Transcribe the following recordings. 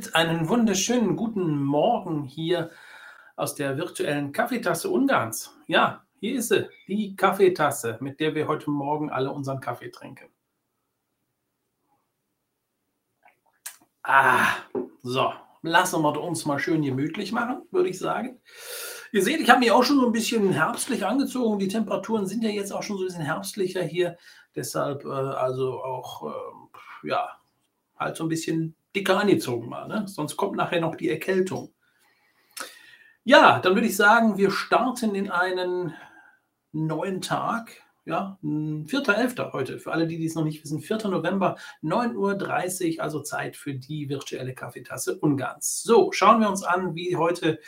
Welt. Einen wunderschönen guten Morgen hier aus der virtuellen Kaffeetasse Ungarns. Ja, hier ist sie, die Kaffeetasse, mit der wir heute Morgen alle unseren Kaffee trinken. Ah, so, lassen wir uns mal schön gemütlich machen, würde ich sagen. Ihr seht, ich habe mich auch schon so ein bisschen herbstlich angezogen. Die Temperaturen sind ja jetzt auch schon so ein bisschen herbstlicher hier. Deshalb äh, also auch, äh, ja, halt so ein bisschen dicker angezogen mal. Ne? Sonst kommt nachher noch die Erkältung. Ja, dann würde ich sagen, wir starten in einen neuen Tag. Ja, 4.11. heute, für alle, die es noch nicht wissen, 4. November, 9.30 Uhr, also Zeit für die virtuelle Kaffeetasse Ungarns. So, schauen wir uns an, wie heute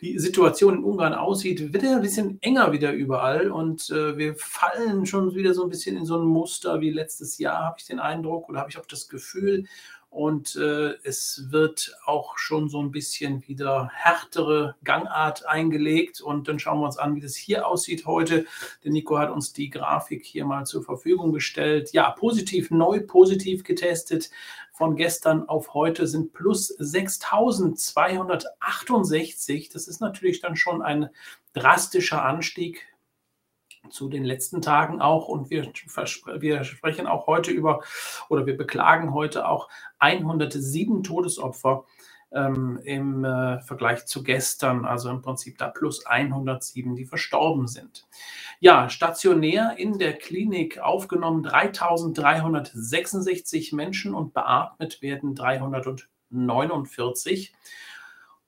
die Situation in Ungarn aussieht, wird ja ein bisschen enger wieder überall und äh, wir fallen schon wieder so ein bisschen in so ein Muster wie letztes Jahr, habe ich den Eindruck oder habe ich auch das Gefühl. Und äh, es wird auch schon so ein bisschen wieder härtere Gangart eingelegt. Und dann schauen wir uns an, wie das hier aussieht heute. Der Nico hat uns die Grafik hier mal zur Verfügung gestellt. Ja, positiv, neu positiv getestet. Von gestern auf heute sind plus 6268. Das ist natürlich dann schon ein drastischer Anstieg zu den letzten Tagen auch. Und wir, wir sprechen auch heute über oder wir beklagen heute auch 107 Todesopfer ähm, im äh, Vergleich zu gestern. Also im Prinzip da plus 107, die verstorben sind. Ja, stationär in der Klinik aufgenommen 3366 Menschen und beatmet werden 349.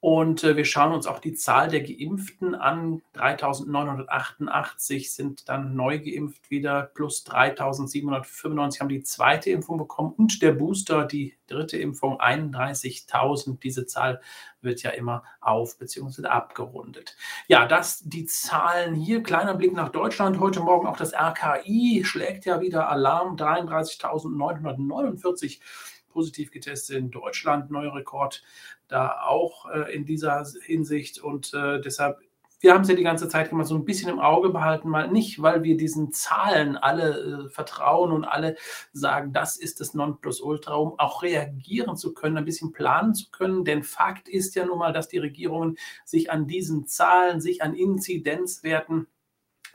Und äh, wir schauen uns auch die Zahl der Geimpften an. 3.988 sind dann neu geimpft wieder, plus 3.795 haben die zweite Impfung bekommen und der Booster, die dritte Impfung, 31.000. Diese Zahl wird ja immer auf bzw. abgerundet. Ja, das die Zahlen hier. Kleiner Blick nach Deutschland. Heute Morgen auch das RKI schlägt ja wieder Alarm. 33.949 positiv getestet in Deutschland, neuer Rekord da auch äh, in dieser Hinsicht. Und äh, deshalb, wir haben es ja die ganze Zeit immer so ein bisschen im Auge behalten, mal nicht, weil wir diesen Zahlen alle äh, vertrauen und alle sagen, das ist das Nonplusultra, um auch reagieren zu können, ein bisschen planen zu können. Denn Fakt ist ja nun mal, dass die Regierungen sich an diesen Zahlen, sich an Inzidenzwerten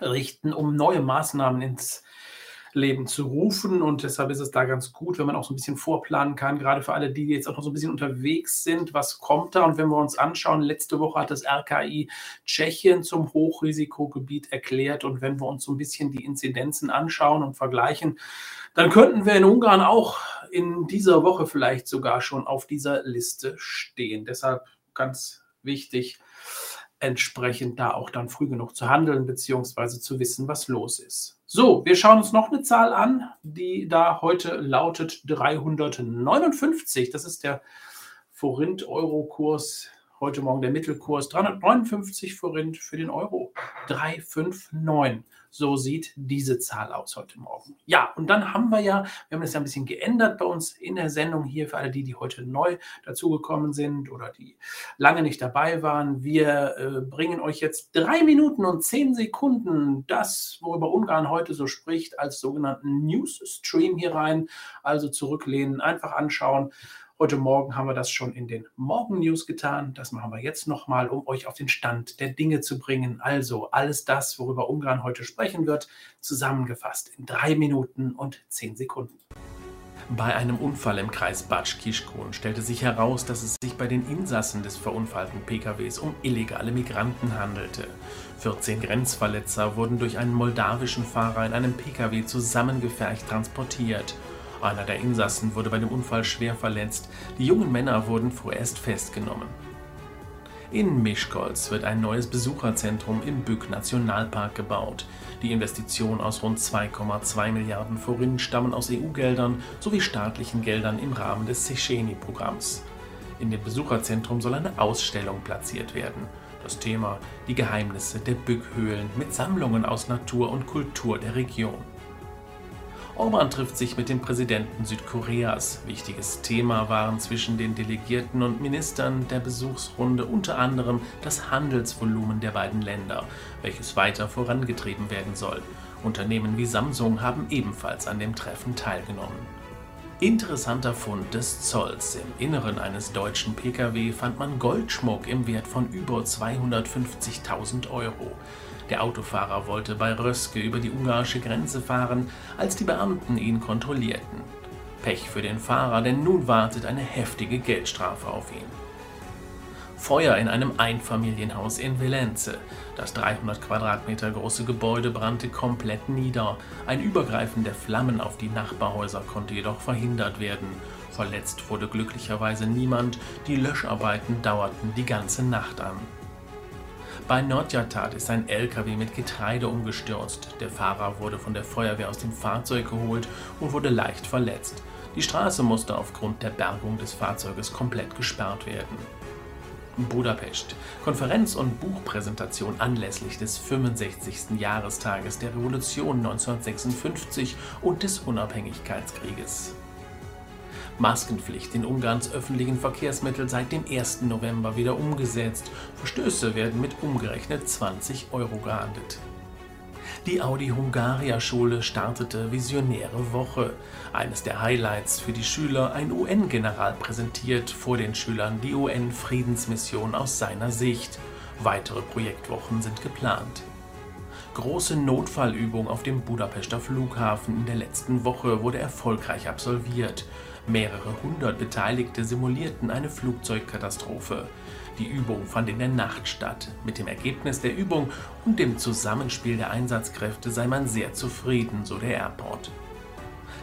richten, um neue Maßnahmen ins Leben zu rufen. Und deshalb ist es da ganz gut, wenn man auch so ein bisschen vorplanen kann, gerade für alle, die jetzt auch noch so ein bisschen unterwegs sind. Was kommt da? Und wenn wir uns anschauen, letzte Woche hat das RKI Tschechien zum Hochrisikogebiet erklärt. Und wenn wir uns so ein bisschen die Inzidenzen anschauen und vergleichen, dann könnten wir in Ungarn auch in dieser Woche vielleicht sogar schon auf dieser Liste stehen. Deshalb ganz wichtig, entsprechend da auch dann früh genug zu handeln, beziehungsweise zu wissen, was los ist. So, wir schauen uns noch eine Zahl an, die da heute lautet 359. Das ist der Forint-Euro-Kurs Heute Morgen der Mittelkurs 359 Forint für den Euro. 359. So sieht diese Zahl aus heute Morgen. Ja, und dann haben wir ja, wir haben das ja ein bisschen geändert bei uns in der Sendung hier für alle die, die heute neu dazugekommen sind oder die lange nicht dabei waren. Wir äh, bringen euch jetzt drei Minuten und zehn Sekunden das, worüber Ungarn heute so spricht, als sogenannten News-Stream hier rein. Also zurücklehnen, einfach anschauen Heute Morgen haben wir das schon in den Morgen News getan. Das machen wir jetzt nochmal, um euch auf den Stand der Dinge zu bringen. Also alles das, worüber Ungarn heute sprechen wird, zusammengefasst in drei Minuten und zehn Sekunden. Bei einem Unfall im Kreis Batsch Kischkun stellte sich heraus, dass es sich bei den Insassen des verunfallten PKWs um illegale Migranten handelte. 14 Grenzverletzer wurden durch einen moldawischen Fahrer in einem PKW zusammengefercht transportiert. Einer der Insassen wurde bei dem Unfall schwer verletzt. Die jungen Männer wurden vorerst festgenommen. In Mischkolz wird ein neues Besucherzentrum im Bück Nationalpark gebaut. Die Investitionen aus rund 2,2 Milliarden Forint stammen aus EU-Geldern sowie staatlichen Geldern im Rahmen des Secheni-Programms. In dem Besucherzentrum soll eine Ausstellung platziert werden. Das Thema die Geheimnisse der Bückhöhlen mit Sammlungen aus Natur und Kultur der Region. Orban trifft sich mit dem Präsidenten Südkoreas. Wichtiges Thema waren zwischen den Delegierten und Ministern der Besuchsrunde unter anderem das Handelsvolumen der beiden Länder, welches weiter vorangetrieben werden soll. Unternehmen wie Samsung haben ebenfalls an dem Treffen teilgenommen. Interessanter Fund des Zolls. Im Inneren eines deutschen Pkw fand man Goldschmuck im Wert von über 250.000 Euro. Der Autofahrer wollte bei Röske über die ungarische Grenze fahren, als die Beamten ihn kontrollierten. Pech für den Fahrer, denn nun wartet eine heftige Geldstrafe auf ihn. Feuer in einem Einfamilienhaus in Velenze. Das 300 Quadratmeter große Gebäude brannte komplett nieder. Ein Übergreifen der Flammen auf die Nachbarhäuser konnte jedoch verhindert werden. Verletzt wurde glücklicherweise niemand, die Löscharbeiten dauerten die ganze Nacht an. Bei Nordjatat ist ein LKW mit Getreide umgestürzt. Der Fahrer wurde von der Feuerwehr aus dem Fahrzeug geholt und wurde leicht verletzt. Die Straße musste aufgrund der Bergung des Fahrzeuges komplett gesperrt werden. Budapest. Konferenz und Buchpräsentation anlässlich des 65. Jahrestages der Revolution 1956 und des Unabhängigkeitskrieges. Maskenpflicht in Ungarns öffentlichen Verkehrsmitteln seit dem 1. November wieder umgesetzt. Verstöße werden mit umgerechnet 20 Euro geahndet. Die Audi Hungaria Schule startete Visionäre Woche. Eines der Highlights für die Schüler, ein UN-General präsentiert vor den Schülern die UN-Friedensmission aus seiner Sicht. Weitere Projektwochen sind geplant. Große Notfallübung auf dem Budapester Flughafen in der letzten Woche wurde erfolgreich absolviert. Mehrere hundert Beteiligte simulierten eine Flugzeugkatastrophe. Die Übung fand in der Nacht statt. Mit dem Ergebnis der Übung und dem Zusammenspiel der Einsatzkräfte sei man sehr zufrieden, so der Airport.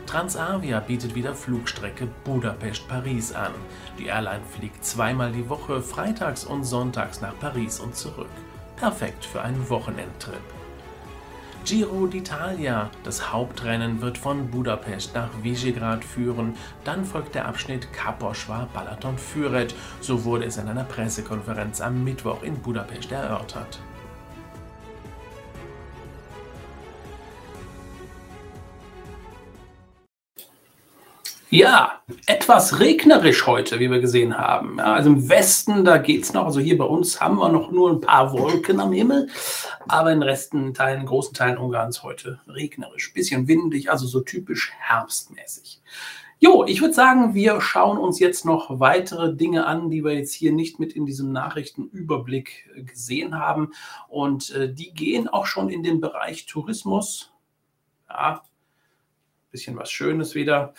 Transavia bietet wieder Flugstrecke Budapest-Paris an. Die Airline fliegt zweimal die Woche, freitags und sonntags nach Paris und zurück. Perfekt für einen Wochenendtrip. Giro d'Italia. Das Hauptrennen wird von Budapest nach Visegrad führen. Dann folgt der Abschnitt Kaposchwa Balaton Füret. So wurde es in einer Pressekonferenz am Mittwoch in Budapest erörtert. Ja, etwas regnerisch heute, wie wir gesehen haben. Ja, also im Westen, da geht es noch. Also hier bei uns haben wir noch nur ein paar Wolken am Himmel. Aber in Resten, Teilen, großen Teilen Ungarns heute regnerisch. Bisschen windig, also so typisch herbstmäßig. Jo, ich würde sagen, wir schauen uns jetzt noch weitere Dinge an, die wir jetzt hier nicht mit in diesem Nachrichtenüberblick gesehen haben. Und äh, die gehen auch schon in den Bereich Tourismus. Ja, bisschen was Schönes wieder.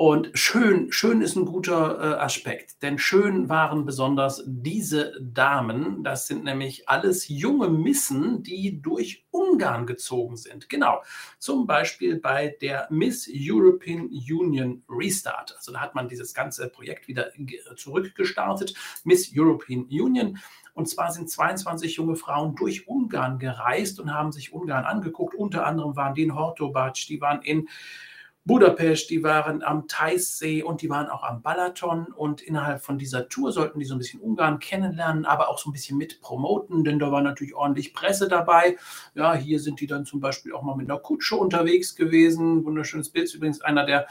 Und schön, schön ist ein guter äh, Aspekt, denn schön waren besonders diese Damen. Das sind nämlich alles junge Missen, die durch Ungarn gezogen sind. Genau, zum Beispiel bei der Miss European Union Restart. Also da hat man dieses ganze Projekt wieder zurückgestartet. Miss European Union. Und zwar sind 22 junge Frauen durch Ungarn gereist und haben sich Ungarn angeguckt. Unter anderem waren die in Hortobac, die waren in Budapest, die waren am Teissee und die waren auch am Balaton. Und innerhalb von dieser Tour sollten die so ein bisschen Ungarn kennenlernen, aber auch so ein bisschen mit promoten, denn da war natürlich ordentlich Presse dabei. Ja, hier sind die dann zum Beispiel auch mal mit einer Kutsche unterwegs gewesen. Wunderschönes Bild, übrigens einer der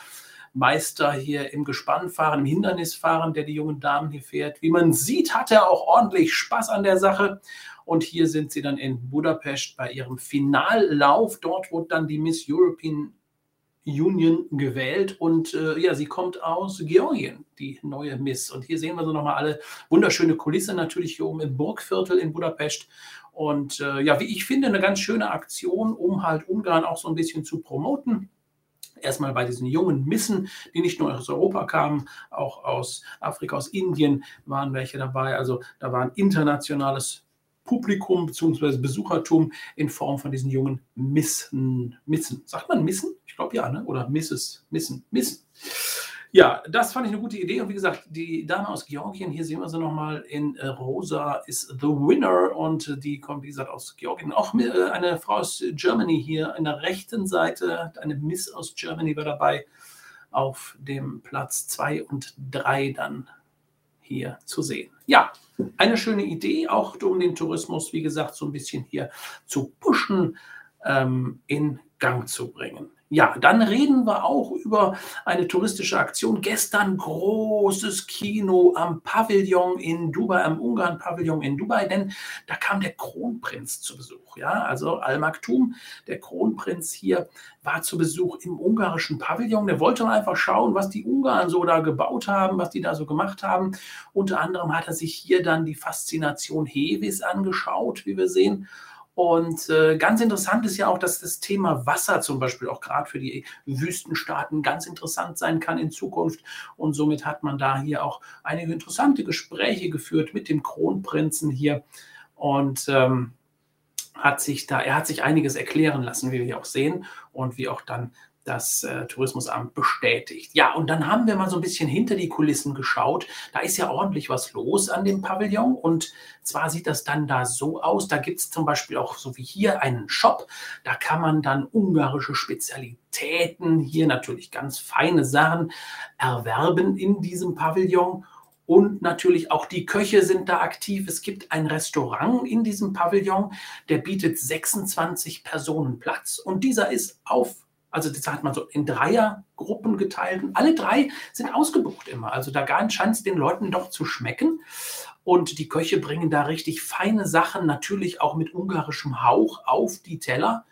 Meister hier im Gespannfahren, im Hindernisfahren, der die jungen Damen hier fährt. Wie man sieht, hat er auch ordentlich Spaß an der Sache. Und hier sind sie dann in Budapest bei ihrem Finallauf. Dort wurde dann die Miss European Union gewählt und äh, ja, sie kommt aus Georgien, die neue Miss. Und hier sehen wir so nochmal alle wunderschöne Kulisse natürlich hier oben im Burgviertel in Budapest. Und äh, ja, wie ich finde, eine ganz schöne Aktion, um halt Ungarn auch so ein bisschen zu promoten. Erstmal bei diesen jungen Missen, die nicht nur aus Europa kamen, auch aus Afrika, aus Indien waren welche dabei. Also da war ein internationales Publikum bzw. Besuchertum in Form von diesen jungen Missen. Missen. Sagt man Missen? Ich glaube ja, ne? oder Misses, Missen, Missen. Ja, das fand ich eine gute Idee. Und wie gesagt, die Dame aus Georgien, hier sehen wir sie nochmal in äh, Rosa, ist The Winner. Und die kommt, wie gesagt, aus Georgien. Auch äh, eine Frau aus Germany hier an der rechten Seite, eine Miss aus Germany war dabei, auf dem Platz 2 und 3 dann hier zu sehen. Ja, eine schöne Idee, auch um den Tourismus, wie gesagt, so ein bisschen hier zu pushen ähm, in Gang zu bringen. Ja, dann reden wir auch über eine touristische Aktion. Gestern großes Kino am Pavillon in Dubai, am Ungarn-Pavillon in Dubai, denn da kam der Kronprinz zu Besuch. Ja, also Al-Maktoum, der Kronprinz hier, war zu Besuch im ungarischen Pavillon. Der wollte einfach schauen, was die Ungarn so da gebaut haben, was die da so gemacht haben. Unter anderem hat er sich hier dann die Faszination Hevis angeschaut, wie wir sehen. Und äh, ganz interessant ist ja auch, dass das Thema Wasser zum Beispiel auch gerade für die Wüstenstaaten ganz interessant sein kann in Zukunft. Und somit hat man da hier auch einige interessante Gespräche geführt mit dem Kronprinzen hier. Und ähm, hat sich da, er hat sich einiges erklären lassen, wie wir hier auch sehen und wie auch dann das äh, Tourismusamt bestätigt. Ja, und dann haben wir mal so ein bisschen hinter die Kulissen geschaut. Da ist ja ordentlich was los an dem Pavillon. Und zwar sieht das dann da so aus. Da gibt es zum Beispiel auch so wie hier einen Shop. Da kann man dann ungarische Spezialitäten, hier natürlich ganz feine Sachen erwerben in diesem Pavillon. Und natürlich auch die Köche sind da aktiv. Es gibt ein Restaurant in diesem Pavillon, der bietet 26 Personen Platz. Und dieser ist auf also das hat man so in Dreiergruppen geteilt und alle drei sind ausgebucht immer. Also da scheint es den Leuten doch zu schmecken. Und die Köche bringen da richtig feine Sachen, natürlich auch mit ungarischem Hauch auf die Teller.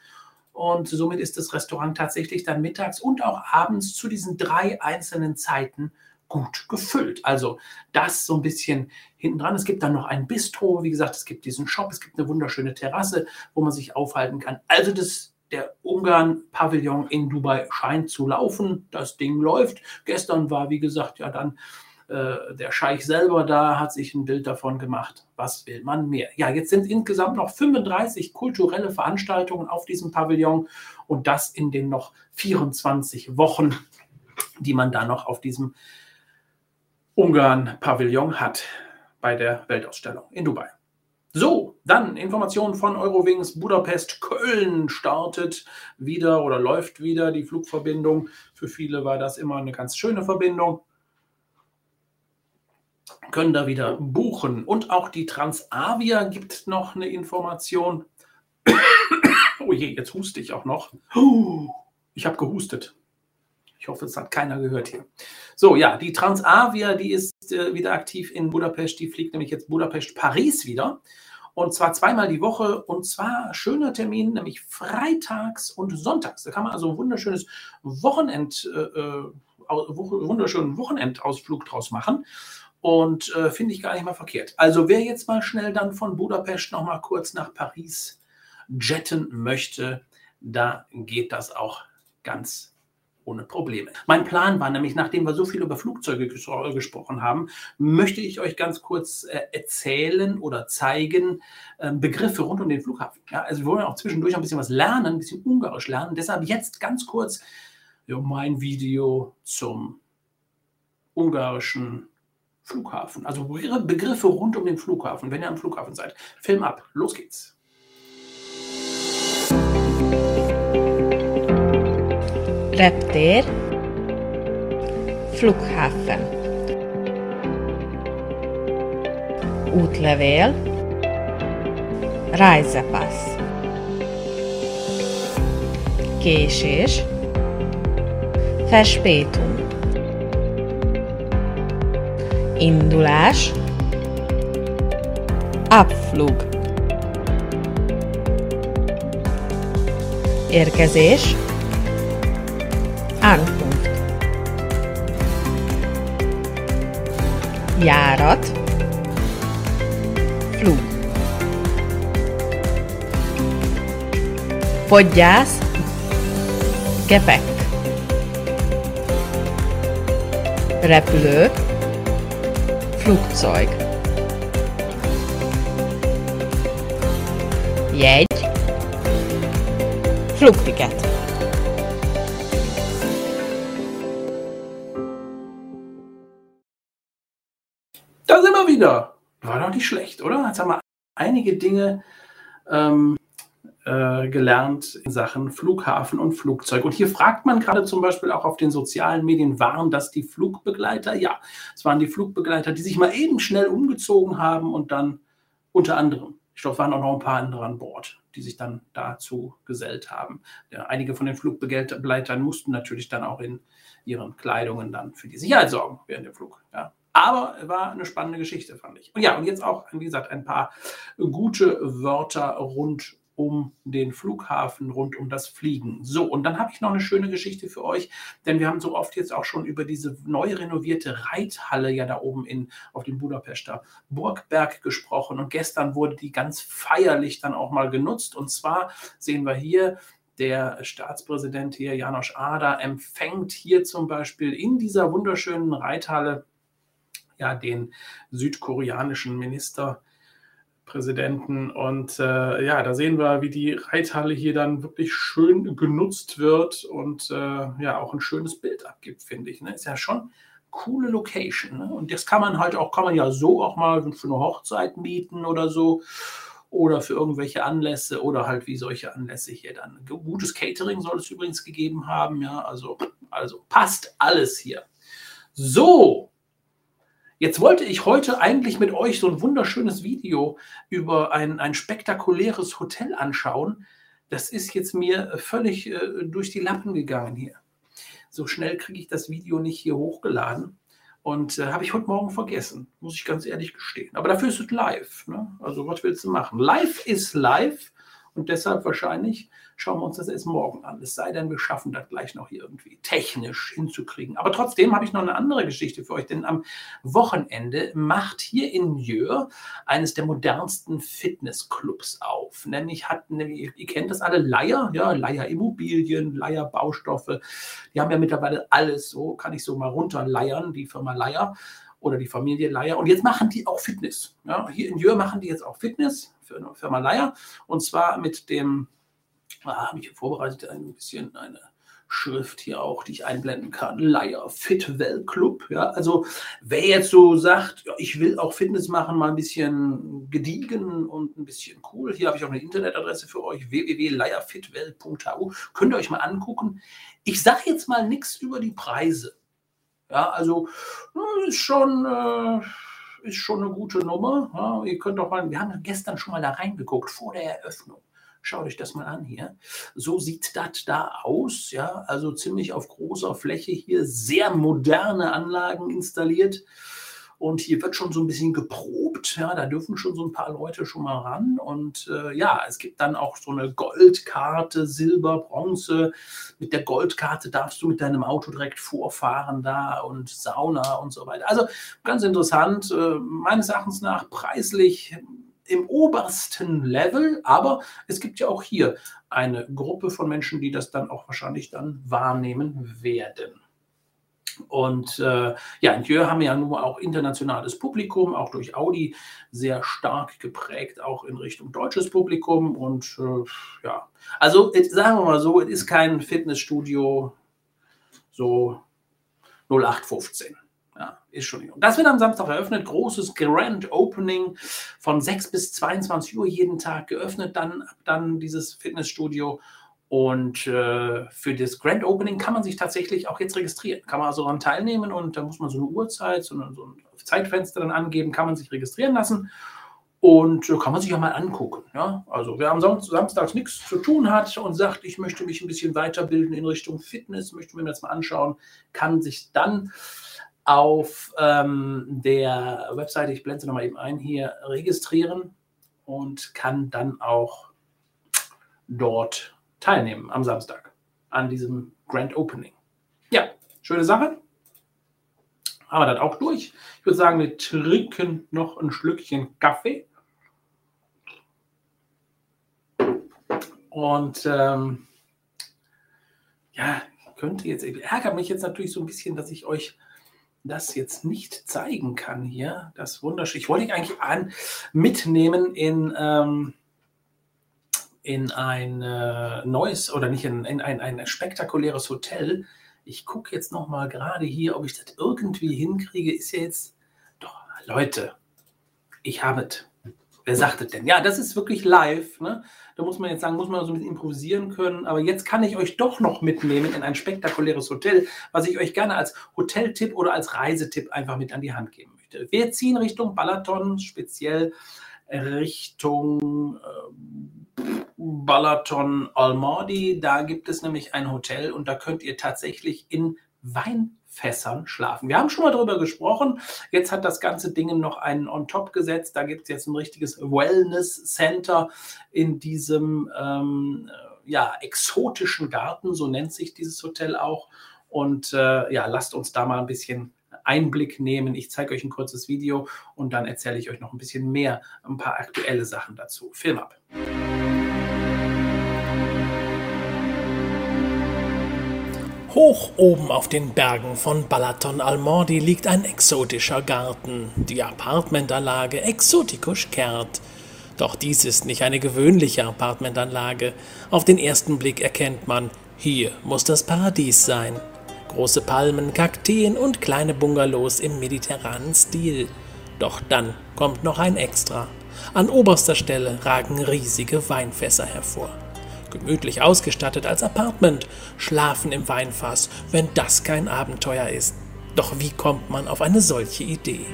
Und somit ist das Restaurant tatsächlich dann mittags und auch abends zu diesen drei einzelnen Zeiten gut gefüllt. Also das so ein bisschen hinten dran. Es gibt dann noch ein Bistro, wie gesagt, es gibt diesen Shop, es gibt eine wunderschöne Terrasse, wo man sich aufhalten kann. Also das der Ungarn-Pavillon in Dubai scheint zu laufen. Das Ding läuft. Gestern war, wie gesagt, ja dann äh, der Scheich selber da, hat sich ein Bild davon gemacht. Was will man mehr? Ja, jetzt sind insgesamt noch 35 kulturelle Veranstaltungen auf diesem Pavillon und das in den noch 24 Wochen, die man da noch auf diesem Ungarn-Pavillon hat bei der Weltausstellung in Dubai. So, dann Informationen von Eurowings Budapest Köln startet wieder oder läuft wieder die Flugverbindung. Für viele war das immer eine ganz schöne Verbindung. Können da wieder buchen. Und auch die Transavia gibt noch eine Information. oh je, jetzt huste ich auch noch. Ich habe gehustet. Ich hoffe, es hat keiner gehört hier. So, ja, die Transavia, die ist äh, wieder aktiv in Budapest. Die fliegt nämlich jetzt Budapest-Paris wieder. Und zwar zweimal die Woche. Und zwar schöner Termin, nämlich freitags und sonntags. Da kann man also ein wunderschönes Wochenend, äh, äh wunderschönen Wochenendausflug draus machen. Und äh, finde ich gar nicht mal verkehrt. Also wer jetzt mal schnell dann von Budapest noch mal kurz nach Paris jetten möchte, da geht das auch ganz ohne Probleme. Mein Plan war nämlich, nachdem wir so viel über Flugzeuge ges gesprochen haben, möchte ich euch ganz kurz äh, erzählen oder zeigen äh, Begriffe rund um den Flughafen. Ja, also wir wollen auch zwischendurch ein bisschen was lernen, ein bisschen Ungarisch lernen. Deshalb jetzt ganz kurz ja, mein Video zum ungarischen Flughafen. Also Begriffe rund um den Flughafen, wenn ihr am Flughafen seid. Film ab, los geht's. Reptér, Flughafen, útlevél, Reisepassz, késés, Verspätung, indulás, Abflug, érkezés, Ankunft. Járat. Flug. Podgyász. Gepäck. Repülő. Flugzeug. Jegy. Flugtiket. Wieder. War doch nicht schlecht, oder? Jetzt haben wir einige Dinge ähm, äh, gelernt in Sachen Flughafen und Flugzeug. Und hier fragt man gerade zum Beispiel auch auf den sozialen Medien, waren das die Flugbegleiter? Ja, es waren die Flugbegleiter, die sich mal eben schnell umgezogen haben und dann unter anderem Ich glaube, es waren auch noch ein paar andere an Bord, die sich dann dazu gesellt haben. Ja, einige von den Flugbegleitern mussten natürlich dann auch in ihren Kleidungen dann für die Sicherheit sorgen während dem Flug. Ja. Aber war eine spannende Geschichte, fand ich. Und ja, und jetzt auch, wie gesagt, ein paar gute Wörter rund um den Flughafen, rund um das Fliegen. So, und dann habe ich noch eine schöne Geschichte für euch, denn wir haben so oft jetzt auch schon über diese neu renovierte Reithalle ja da oben in, auf dem Budapester Burgberg gesprochen. Und gestern wurde die ganz feierlich dann auch mal genutzt. Und zwar sehen wir hier, der Staatspräsident hier, Janosch Ader, empfängt hier zum Beispiel in dieser wunderschönen Reithalle ja den südkoreanischen Minister Präsidenten. Und äh, ja, da sehen wir, wie die Reithalle hier dann wirklich schön genutzt wird und äh, ja auch ein schönes Bild abgibt, finde ich. Ne? Ist ja schon coole Location. Ne? Und das kann man halt auch, kann man ja so auch mal für eine Hochzeit mieten oder so. Oder für irgendwelche Anlässe oder halt wie solche Anlässe hier dann. Gutes Catering soll es übrigens gegeben haben, ja. Also, also passt alles hier. So, Jetzt wollte ich heute eigentlich mit euch so ein wunderschönes Video über ein, ein spektakuläres Hotel anschauen. Das ist jetzt mir völlig äh, durch die Lappen gegangen hier. So schnell kriege ich das Video nicht hier hochgeladen. Und äh, habe ich heute Morgen vergessen, muss ich ganz ehrlich gestehen. Aber dafür ist es live. Ne? Also was willst du machen? Live ist live. Und deshalb wahrscheinlich schauen wir uns das erst morgen an. Es sei denn, wir schaffen das gleich noch irgendwie technisch hinzukriegen. Aber trotzdem habe ich noch eine andere Geschichte für euch, denn am Wochenende macht hier in Jör eines der modernsten Fitnessclubs auf. Nämlich hat, ihr kennt das alle, Leier, ja, Leier Immobilien, Leier Baustoffe. Die haben ja mittlerweile alles so, kann ich so mal runterleiern, die Firma Leier oder die Familie Leier. Und jetzt machen die auch Fitness. Ja, hier in Jör machen die jetzt auch Fitness für eine Firma Leier. Und zwar mit dem, ah, habe ich vorbereitet, ein bisschen eine Schrift hier auch, die ich einblenden kann. Leier Fit Well Club. Ja, also wer jetzt so sagt, ja, ich will auch Fitness machen, mal ein bisschen gediegen und ein bisschen cool. Hier habe ich auch eine Internetadresse für euch, www.leierfitwell.hu. Könnt ihr euch mal angucken. Ich sage jetzt mal nichts über die Preise. Ja, also ist schon, äh, ist schon eine gute Nummer. Ja, ihr könnt doch mal, wir haben gestern schon mal da reingeguckt vor der Eröffnung. Schaut euch das mal an hier. So sieht das da aus. Ja, also ziemlich auf großer Fläche hier, sehr moderne Anlagen installiert. Und hier wird schon so ein bisschen geprobt. Ja, da dürfen schon so ein paar Leute schon mal ran. Und äh, ja, es gibt dann auch so eine Goldkarte, Silber, Bronze. Mit der Goldkarte darfst du mit deinem Auto direkt vorfahren da und Sauna und so weiter. Also ganz interessant. Äh, meines Erachtens nach preislich im obersten Level, aber es gibt ja auch hier eine Gruppe von Menschen, die das dann auch wahrscheinlich dann wahrnehmen werden. Und äh, ja, in Jör haben wir ja nun auch internationales Publikum, auch durch Audi sehr stark geprägt, auch in Richtung deutsches Publikum. Und äh, ja, also sagen wir mal so, es ist kein Fitnessstudio so 0815. Ja, ist schon. Das wird am Samstag eröffnet. Großes Grand Opening von 6 bis 22 Uhr jeden Tag geöffnet. Dann, dann dieses Fitnessstudio. Und äh, für das Grand Opening kann man sich tatsächlich auch jetzt registrieren. Kann man also daran teilnehmen und da muss man so eine Uhrzeit, so, eine, so ein Zeitfenster dann angeben, kann man sich registrieren lassen und äh, kann man sich ja mal angucken. Ja? Also wer am Samstag nichts zu tun hat und sagt, ich möchte mich ein bisschen weiterbilden in Richtung Fitness, möchte mir das mal anschauen, kann sich dann auf ähm, der Webseite, ich blende sie nochmal eben ein, hier registrieren und kann dann auch dort teilnehmen am Samstag an diesem Grand Opening. Ja, schöne Sache. Haben wir das auch durch. Ich würde sagen, wir trinken noch ein Schlückchen Kaffee. Und ähm, ja, könnte jetzt, ärgert mich jetzt natürlich so ein bisschen, dass ich euch das jetzt nicht zeigen kann hier. Das wunderschön. Ich wollte ihn eigentlich an, mitnehmen in, ähm, in ein äh, neues oder nicht in, in ein, ein spektakuläres Hotel. Ich gucke jetzt noch mal gerade hier, ob ich das irgendwie hinkriege. Ist ja jetzt doch Leute, ich habe es. Wer sagt es denn? Ja, das ist wirklich live. Ne? Da muss man jetzt sagen, muss man so ein bisschen improvisieren können. Aber jetzt kann ich euch doch noch mitnehmen in ein spektakuläres Hotel, was ich euch gerne als Hoteltipp oder als Reisetipp einfach mit an die Hand geben möchte. Wir ziehen Richtung Balaton, speziell Richtung äh, Balaton Almadi. Da gibt es nämlich ein Hotel und da könnt ihr tatsächlich in Weinfässern schlafen. Wir haben schon mal darüber gesprochen. Jetzt hat das ganze Ding noch einen on top gesetzt. Da gibt es jetzt ein richtiges Wellness Center in diesem ähm, ja, exotischen Garten, so nennt sich dieses Hotel auch. Und äh, ja, lasst uns da mal ein bisschen Einblick nehmen. Ich zeige euch ein kurzes Video und dann erzähle ich euch noch ein bisschen mehr, ein paar aktuelle Sachen dazu. Film ab. Hoch oben auf den Bergen von Balaton Almordi liegt ein exotischer Garten, die Apartmentanlage Exotikus Kert. Doch dies ist nicht eine gewöhnliche Apartmentanlage. Auf den ersten Blick erkennt man, hier muss das Paradies sein. Große Palmen, Kakteen und kleine Bungalows im mediterranen Stil. Doch dann kommt noch ein Extra. An oberster Stelle ragen riesige Weinfässer hervor. Gemütlich ausgestattet als Apartment, schlafen im Weinfass, wenn das kein Abenteuer ist. Doch wie kommt man auf eine solche Idee?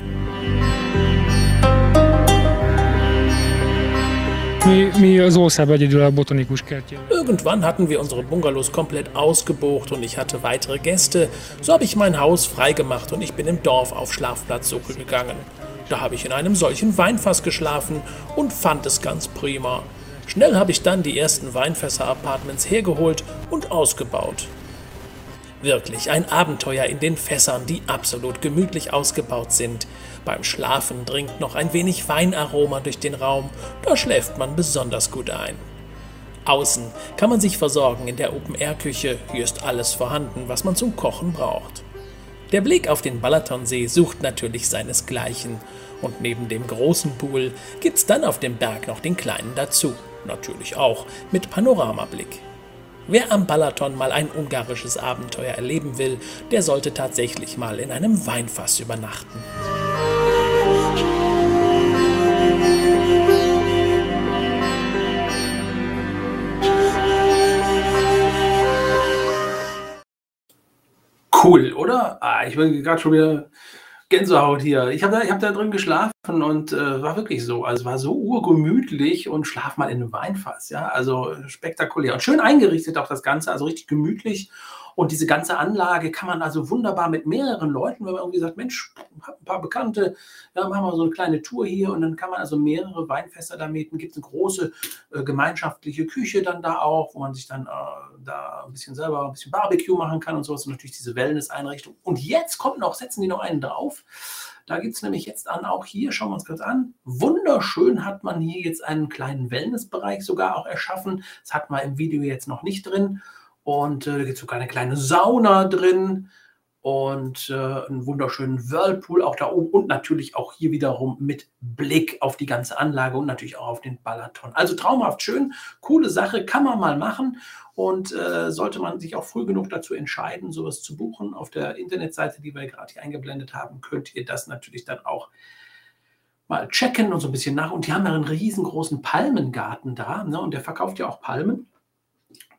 Irgendwann hatten wir unsere Bungalows komplett ausgebucht und ich hatte weitere Gäste. So habe ich mein Haus freigemacht und ich bin im Dorf auf Schlafplatzsuche gegangen. Da habe ich in einem solchen Weinfass geschlafen und fand es ganz prima. Schnell habe ich dann die ersten Weinfässer-Apartments hergeholt und ausgebaut. Wirklich ein Abenteuer in den Fässern, die absolut gemütlich ausgebaut sind. Beim Schlafen dringt noch ein wenig Weinaroma durch den Raum, da schläft man besonders gut ein. Außen kann man sich versorgen in der Open-Air-Küche, hier ist alles vorhanden, was man zum Kochen braucht. Der Blick auf den Balatonsee sucht natürlich seinesgleichen und neben dem großen Pool gibt's dann auf dem Berg noch den kleinen dazu, natürlich auch mit Panoramablick. Wer am Balaton mal ein ungarisches Abenteuer erleben will, der sollte tatsächlich mal in einem Weinfass übernachten. Cool, oder? Ah, ich bin gerade schon wieder Gänsehaut hier. Ich habe da, hab da drin geschlafen und äh, war wirklich so. Also war so urgemütlich und schlaf mal in einem Weinfass. Ja, also spektakulär. Und schön eingerichtet auch das Ganze, also richtig gemütlich. Und diese ganze Anlage kann man also wunderbar mit mehreren Leuten, wenn man irgendwie sagt, Mensch, ein paar Bekannte, ja, machen wir so eine kleine Tour hier und dann kann man also mehrere Weinfässer da mieten. Gibt eine große äh, gemeinschaftliche Küche dann da auch, wo man sich dann äh, da ein bisschen selber ein bisschen Barbecue machen kann und sowas und natürlich diese Wellness-Einrichtung. Und jetzt kommt noch, setzen die noch einen drauf. Da gibt es nämlich jetzt an, auch hier, schauen wir uns kurz an. Wunderschön hat man hier jetzt einen kleinen Wellnessbereich sogar auch erschaffen. Das hat man im Video jetzt noch nicht drin. Und äh, da gibt es sogar eine kleine Sauna drin und äh, einen wunderschönen Whirlpool auch da oben und natürlich auch hier wiederum mit Blick auf die ganze Anlage und natürlich auch auf den Balaton. Also traumhaft schön, coole Sache, kann man mal machen und äh, sollte man sich auch früh genug dazu entscheiden, sowas zu buchen. Auf der Internetseite, die wir gerade hier eingeblendet haben, könnt ihr das natürlich dann auch mal checken und so ein bisschen nach. Und die haben ja einen riesengroßen Palmengarten da ne? und der verkauft ja auch Palmen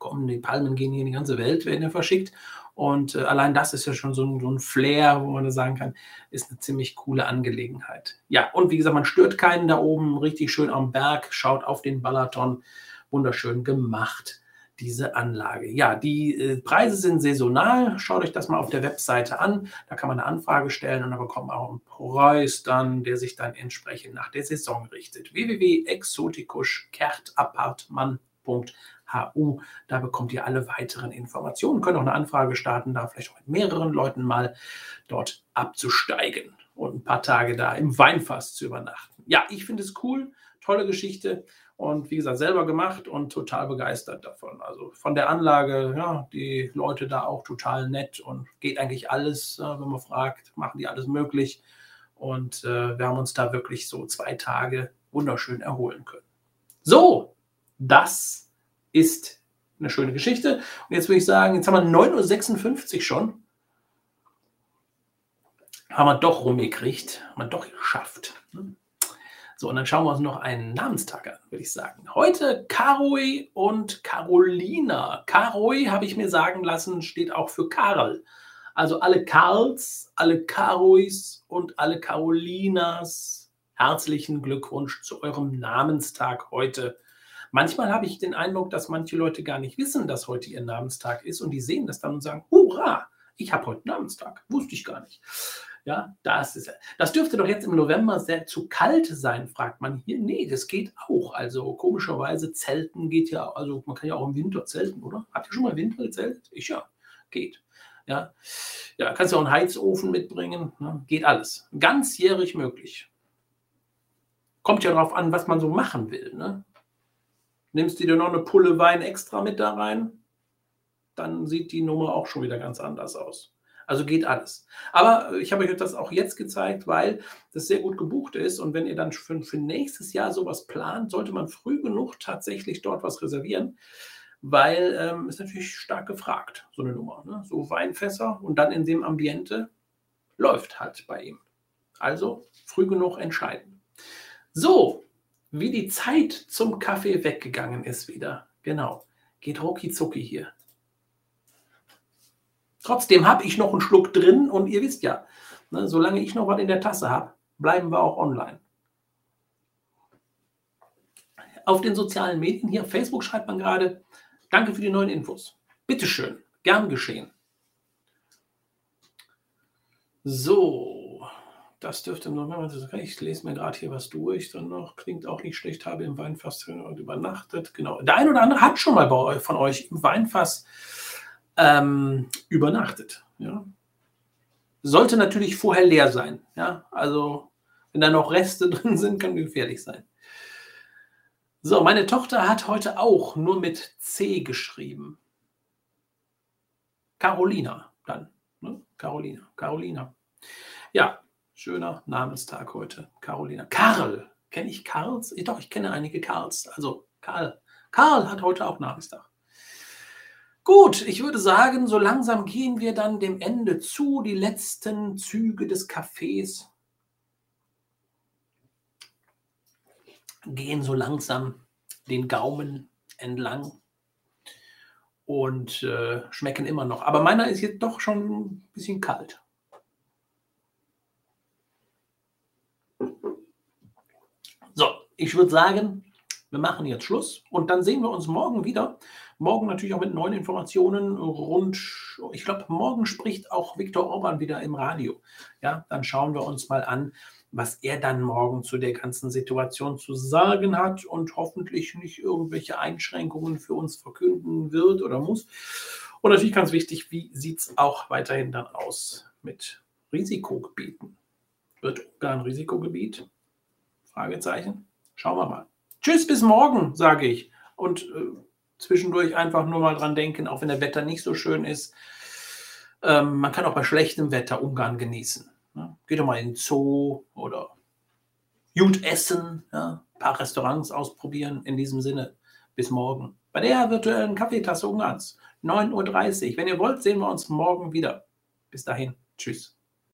kommen, die Palmen gehen hier in die ganze Welt, werden ja verschickt. Und äh, allein das ist ja schon so ein, so ein Flair, wo man sagen kann, ist eine ziemlich coole Angelegenheit. Ja, und wie gesagt, man stört keinen da oben, richtig schön am Berg, schaut auf den Balaton, wunderschön gemacht, diese Anlage. Ja, die äh, Preise sind saisonal, schaut euch das mal auf der Webseite an, da kann man eine Anfrage stellen und dann bekommt man auch einen Preis dann, der sich dann entsprechend nach der Saison richtet. www.exotikuschkertapartmann.de HU. Da bekommt ihr alle weiteren Informationen. Könnt auch eine Anfrage starten, da vielleicht auch mit mehreren Leuten mal dort abzusteigen und ein paar Tage da im Weinfass zu übernachten. Ja, ich finde es cool, tolle Geschichte und wie gesagt, selber gemacht und total begeistert davon. Also von der Anlage, ja, die Leute da auch total nett und geht eigentlich alles, wenn man fragt, machen die alles möglich. Und äh, wir haben uns da wirklich so zwei Tage wunderschön erholen können. So, das ist eine schöne Geschichte. Und jetzt würde ich sagen, jetzt haben wir 9.56 Uhr schon. Haben wir doch rumgekriegt, haben wir doch geschafft. So, und dann schauen wir uns noch einen Namenstag an, würde ich sagen. Heute Karoi und Carolina. Karoi, habe ich mir sagen lassen, steht auch für Karl. Also alle Karls, alle Karois und alle Carolinas herzlichen Glückwunsch zu eurem Namenstag heute. Manchmal habe ich den Eindruck, dass manche Leute gar nicht wissen, dass heute ihr Namenstag ist und die sehen das dann und sagen, hurra, ich habe heute Namenstag. Wusste ich gar nicht. Ja, das ist Das dürfte doch jetzt im November sehr zu kalt sein, fragt man hier. Nee, das geht auch. Also komischerweise Zelten geht ja, also man kann ja auch im Winter zelten, oder? Habt ihr schon mal Winter gezeltet? Ich ja. Geht. Ja, ja kannst du auch einen Heizofen mitbringen. Ne? Geht alles. Ganzjährig möglich. Kommt ja darauf an, was man so machen will. Ne? Nimmst du dir noch eine Pulle Wein extra mit da rein? Dann sieht die Nummer auch schon wieder ganz anders aus. Also geht alles. Aber ich habe euch das auch jetzt gezeigt, weil das sehr gut gebucht ist. Und wenn ihr dann für, für nächstes Jahr sowas plant, sollte man früh genug tatsächlich dort was reservieren, weil ähm, ist natürlich stark gefragt, so eine Nummer. Ne? So Weinfässer und dann in dem Ambiente läuft halt bei ihm. Also früh genug entscheiden. So, wie die Zeit zum Kaffee weggegangen ist wieder. Genau. Geht rucki zucki hier. Trotzdem habe ich noch einen Schluck drin und ihr wisst ja, ne, solange ich noch was in der Tasse habe, bleiben wir auch online. Auf den sozialen Medien hier, Facebook schreibt man gerade, danke für die neuen Infos. Bitteschön, gern geschehen. So, das dürfte nur, ich lese mir gerade hier was durch, dann noch, klingt auch nicht schlecht, habe im Weinfass übernachtet. Genau, der ein oder andere hat schon mal bei von euch im Weinfass ähm, übernachtet. Ja. Sollte natürlich vorher leer sein. Ja. Also, wenn da noch Reste drin sind, kann gefährlich sein. So, meine Tochter hat heute auch nur mit C geschrieben. Carolina dann. Ne? Carolina. Carolina. Ja, schöner Namenstag heute. Carolina. Karl. Kenne ich Karls? Doch, ich kenne einige Karls. Also Karl. Karl hat heute auch Namenstag. Gut, ich würde sagen, so langsam gehen wir dann dem Ende zu. Die letzten Züge des Cafés gehen so langsam den Gaumen entlang und äh, schmecken immer noch. Aber meiner ist jetzt doch schon ein bisschen kalt. So, ich würde sagen, wir machen jetzt Schluss und dann sehen wir uns morgen wieder. Morgen natürlich auch mit neuen Informationen rund, ich glaube, morgen spricht auch Viktor Orban wieder im Radio. Ja, dann schauen wir uns mal an, was er dann morgen zu der ganzen Situation zu sagen hat und hoffentlich nicht irgendwelche Einschränkungen für uns verkünden wird oder muss. Und natürlich ganz wichtig, wie sieht es auch weiterhin dann aus mit Risikogebieten? Wird Ungarn Risikogebiet? Fragezeichen. Schauen wir mal. Tschüss, bis morgen, sage ich. Und äh, zwischendurch einfach nur mal dran denken, auch wenn der Wetter nicht so schön ist. Ähm, man kann auch bei schlechtem Wetter Ungarn genießen. Ne? Geht doch mal in den Zoo oder gut essen, ja? ein paar Restaurants ausprobieren. In diesem Sinne, bis morgen. Bei der virtuellen Kaffeetasse Ungarns, 9.30 Uhr. Wenn ihr wollt, sehen wir uns morgen wieder. Bis dahin. Tschüss.